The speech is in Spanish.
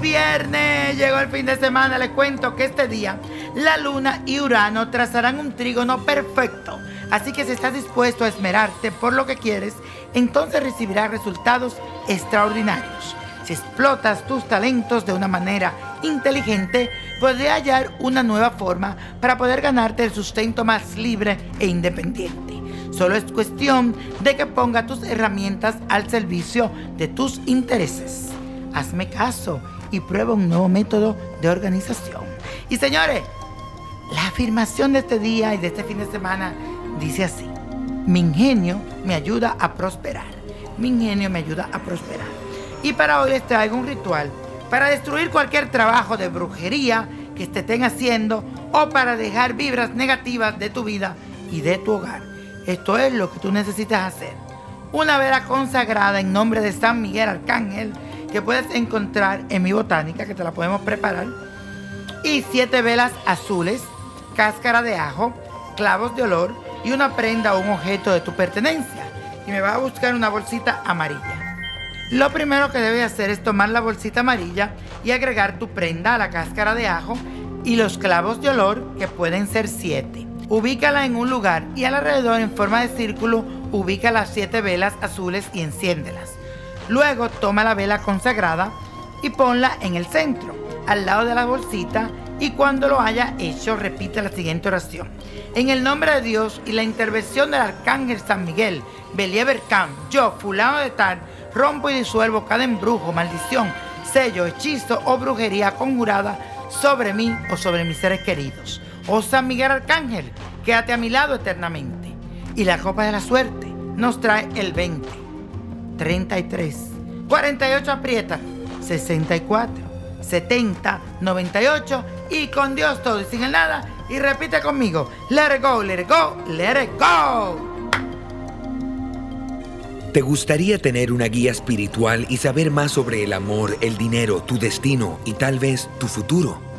viernes, llegó el fin de semana. Les cuento que este día la luna y Urano trazarán un trígono perfecto. Así que si estás dispuesto a esmerarte por lo que quieres, entonces recibirás resultados extraordinarios. Si explotas tus talentos de una manera inteligente, podrás hallar una nueva forma para poder ganarte el sustento más libre e independiente. Solo es cuestión de que ponga tus herramientas al servicio de tus intereses. Hazme caso y prueba un nuevo método de organización. Y señores, la afirmación de este día y de este fin de semana dice así. Mi ingenio me ayuda a prosperar. Mi ingenio me ayuda a prosperar. Y para hoy les traigo un ritual para destruir cualquier trabajo de brujería que estén haciendo o para dejar vibras negativas de tu vida y de tu hogar. Esto es lo que tú necesitas hacer. Una vela consagrada en nombre de San Miguel Arcángel que puedes encontrar en mi botánica, que te la podemos preparar. Y siete velas azules, cáscara de ajo, clavos de olor y una prenda o un objeto de tu pertenencia. Y me va a buscar una bolsita amarilla. Lo primero que debes hacer es tomar la bolsita amarilla y agregar tu prenda a la cáscara de ajo y los clavos de olor, que pueden ser siete. Ubícala en un lugar y alrededor en forma de círculo ubica las siete velas azules y enciéndelas. Luego toma la vela consagrada y ponla en el centro, al lado de la bolsita y cuando lo haya hecho repite la siguiente oración. En el nombre de Dios y la intervención del arcángel San Miguel, Believer Camp, yo, fulano de tal, rompo y disuelvo cada embrujo, maldición, sello, hechizo o brujería conjurada sobre mí o sobre mis seres queridos. Oh San Miguel Arcángel, quédate a mi lado eternamente. Y la copa de la suerte nos trae el 20, 33, 48 aprieta, 64, 70, 98 y con Dios todo y sin el nada. Y repite conmigo, let it go, let it go, let it go. ¿Te gustaría tener una guía espiritual y saber más sobre el amor, el dinero, tu destino y tal vez tu futuro?